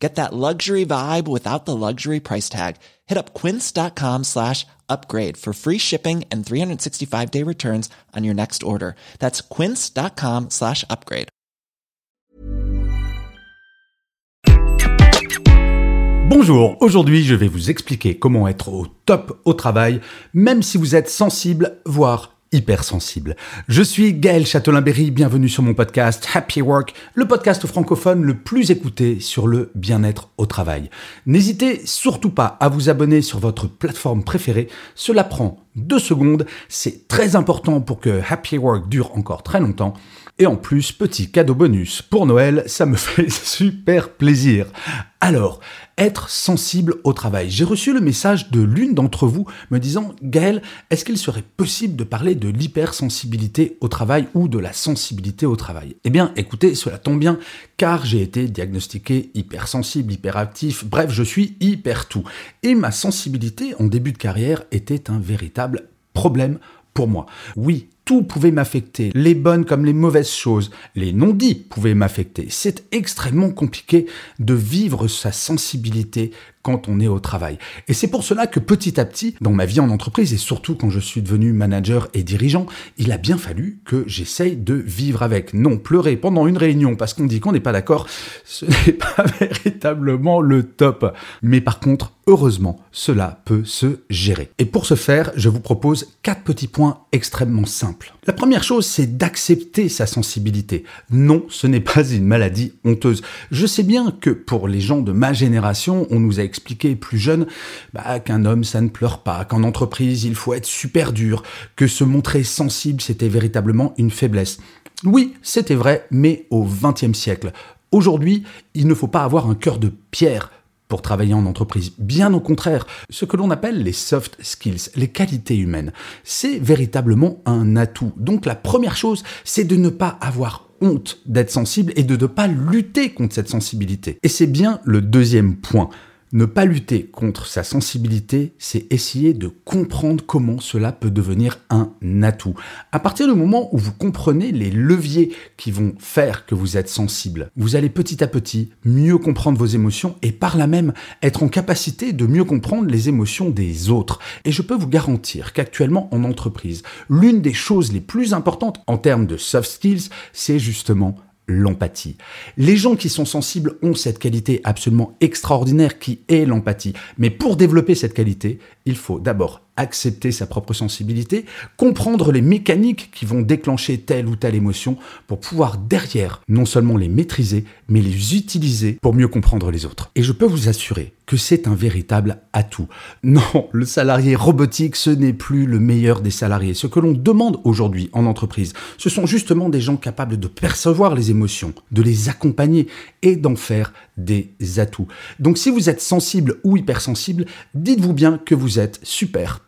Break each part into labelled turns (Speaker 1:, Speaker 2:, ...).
Speaker 1: Get that luxury vibe without the luxury price tag. Hit up quince.com slash upgrade for free shipping and 365 day returns on your next order. That's quince.com slash upgrade.
Speaker 2: Bonjour, aujourd'hui je vais vous expliquer comment être au top au travail, même si vous êtes sensible, voire hypersensible. Je suis Gaël Châtelain-Berry, bienvenue sur mon podcast Happy Work, le podcast francophone le plus écouté sur le bien-être au travail. N'hésitez surtout pas à vous abonner sur votre plateforme préférée, cela prend deux secondes, c'est très important pour que Happy Work dure encore très longtemps. Et en plus, petit cadeau bonus pour Noël, ça me fait super plaisir. Alors, être sensible au travail. J'ai reçu le message de l'une d'entre vous me disant Gaël, est-ce qu'il serait possible de parler de l'hypersensibilité au travail ou de la sensibilité au travail? Eh bien, écoutez, cela tombe bien car j'ai été diagnostiqué hypersensible, hyperactif, bref, je suis hyper tout. Et ma sensibilité en début de carrière était un véritable problème pour moi. Oui, tout pouvait m'affecter, les bonnes comme les mauvaises choses, les non-dits pouvaient m'affecter. C'est extrêmement compliqué de vivre sa sensibilité quand on est au travail. Et c'est pour cela que petit à petit, dans ma vie en entreprise, et surtout quand je suis devenu manager et dirigeant, il a bien fallu que j'essaye de vivre avec. Non, pleurer pendant une réunion parce qu'on dit qu'on n'est pas d'accord, ce n'est pas véritablement le top. Mais par contre, heureusement, cela peut se gérer. Et pour ce faire, je vous propose quatre petits points extrêmement simples. La première chose, c'est d'accepter sa sensibilité. Non, ce n'est pas une maladie honteuse. Je sais bien que pour les gens de ma génération, on nous a expliqué plus jeune bah, qu'un homme, ça ne pleure pas, qu'en entreprise, il faut être super dur, que se montrer sensible, c'était véritablement une faiblesse. Oui, c'était vrai, mais au XXe siècle. Aujourd'hui, il ne faut pas avoir un cœur de pierre pour travailler en entreprise. Bien au contraire, ce que l'on appelle les soft skills, les qualités humaines, c'est véritablement un atout. Donc la première chose, c'est de ne pas avoir honte d'être sensible et de ne pas lutter contre cette sensibilité. Et c'est bien le deuxième point. Ne pas lutter contre sa sensibilité, c'est essayer de comprendre comment cela peut devenir un atout. À partir du moment où vous comprenez les leviers qui vont faire que vous êtes sensible, vous allez petit à petit mieux comprendre vos émotions et par là même être en capacité de mieux comprendre les émotions des autres. Et je peux vous garantir qu'actuellement en entreprise, l'une des choses les plus importantes en termes de soft skills, c'est justement l'empathie. Les gens qui sont sensibles ont cette qualité absolument extraordinaire qui est l'empathie. Mais pour développer cette qualité, il faut d'abord accepter sa propre sensibilité, comprendre les mécaniques qui vont déclencher telle ou telle émotion pour pouvoir derrière non seulement les maîtriser, mais les utiliser pour mieux comprendre les autres. Et je peux vous assurer que c'est un véritable atout. Non, le salarié robotique, ce n'est plus le meilleur des salariés. Ce que l'on demande aujourd'hui en entreprise, ce sont justement des gens capables de percevoir les émotions, de les accompagner et d'en faire des atouts. Donc si vous êtes sensible ou hypersensible, dites-vous bien que vous êtes super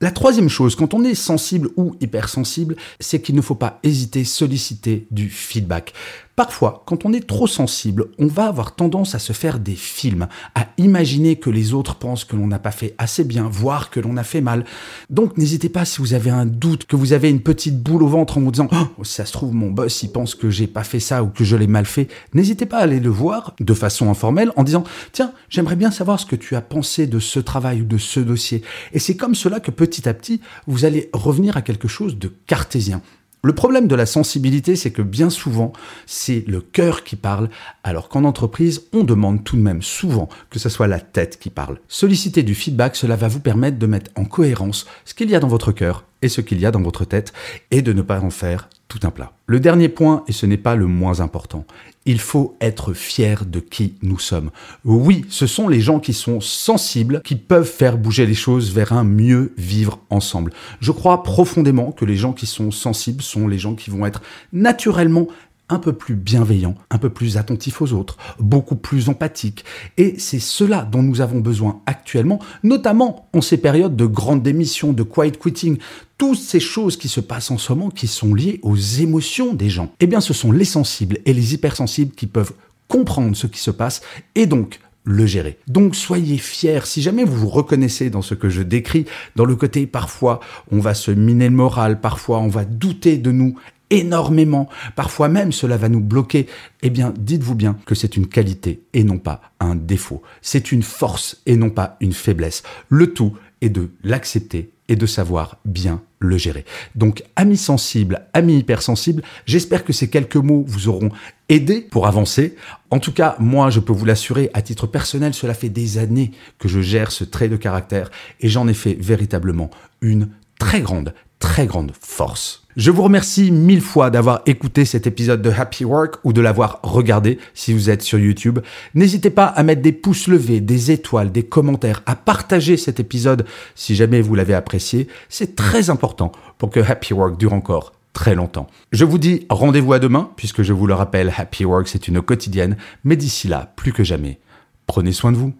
Speaker 2: La troisième chose, quand on est sensible ou hypersensible, c'est qu'il ne faut pas hésiter, solliciter du feedback. Parfois, quand on est trop sensible, on va avoir tendance à se faire des films, à imaginer que les autres pensent que l'on n'a pas fait assez bien, voire que l'on a fait mal. Donc n'hésitez pas si vous avez un doute, que vous avez une petite boule au ventre en vous disant oh, ça se trouve mon boss il pense que j'ai pas fait ça ou que je l'ai mal fait. N'hésitez pas à aller le voir de façon informelle en disant tiens, j'aimerais bien savoir ce que tu as pensé de ce travail ou de ce dossier. Et c'est comme cela que petit à petit, vous allez revenir à quelque chose de cartésien. Le problème de la sensibilité, c'est que bien souvent, c'est le cœur qui parle, alors qu'en entreprise, on demande tout de même souvent que ce soit la tête qui parle. Solliciter du feedback, cela va vous permettre de mettre en cohérence ce qu'il y a dans votre cœur et ce qu'il y a dans votre tête, et de ne pas en faire tout un plat. Le dernier point, et ce n'est pas le moins important, il faut être fier de qui nous sommes. Oui, ce sont les gens qui sont sensibles qui peuvent faire bouger les choses vers un mieux vivre ensemble. Je crois profondément que les gens qui sont sensibles sont les gens qui vont être naturellement un peu plus bienveillant, un peu plus attentif aux autres, beaucoup plus empathique. Et c'est cela dont nous avons besoin actuellement, notamment en ces périodes de grande démission, de quiet quitting, toutes ces choses qui se passent en ce moment qui sont liées aux émotions des gens. Eh bien, ce sont les sensibles et les hypersensibles qui peuvent comprendre ce qui se passe et donc le gérer. Donc soyez fiers, si jamais vous vous reconnaissez dans ce que je décris, dans le côté parfois on va se miner le moral, parfois on va douter de nous énormément, parfois même cela va nous bloquer, eh bien dites-vous bien que c'est une qualité et non pas un défaut. C'est une force et non pas une faiblesse. Le tout est de l'accepter et de savoir bien le gérer. Donc, amis sensibles, amis hypersensibles, j'espère que ces quelques mots vous auront aidé pour avancer. En tout cas, moi, je peux vous l'assurer, à titre personnel, cela fait des années que je gère ce trait de caractère et j'en ai fait véritablement une très grande, très grande force. Je vous remercie mille fois d'avoir écouté cet épisode de Happy Work ou de l'avoir regardé si vous êtes sur YouTube. N'hésitez pas à mettre des pouces levés, des étoiles, des commentaires, à partager cet épisode si jamais vous l'avez apprécié. C'est très important pour que Happy Work dure encore très longtemps. Je vous dis rendez-vous à demain, puisque je vous le rappelle, Happy Work c'est une quotidienne, mais d'ici là, plus que jamais, prenez soin de vous.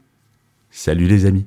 Speaker 2: Salut les amis.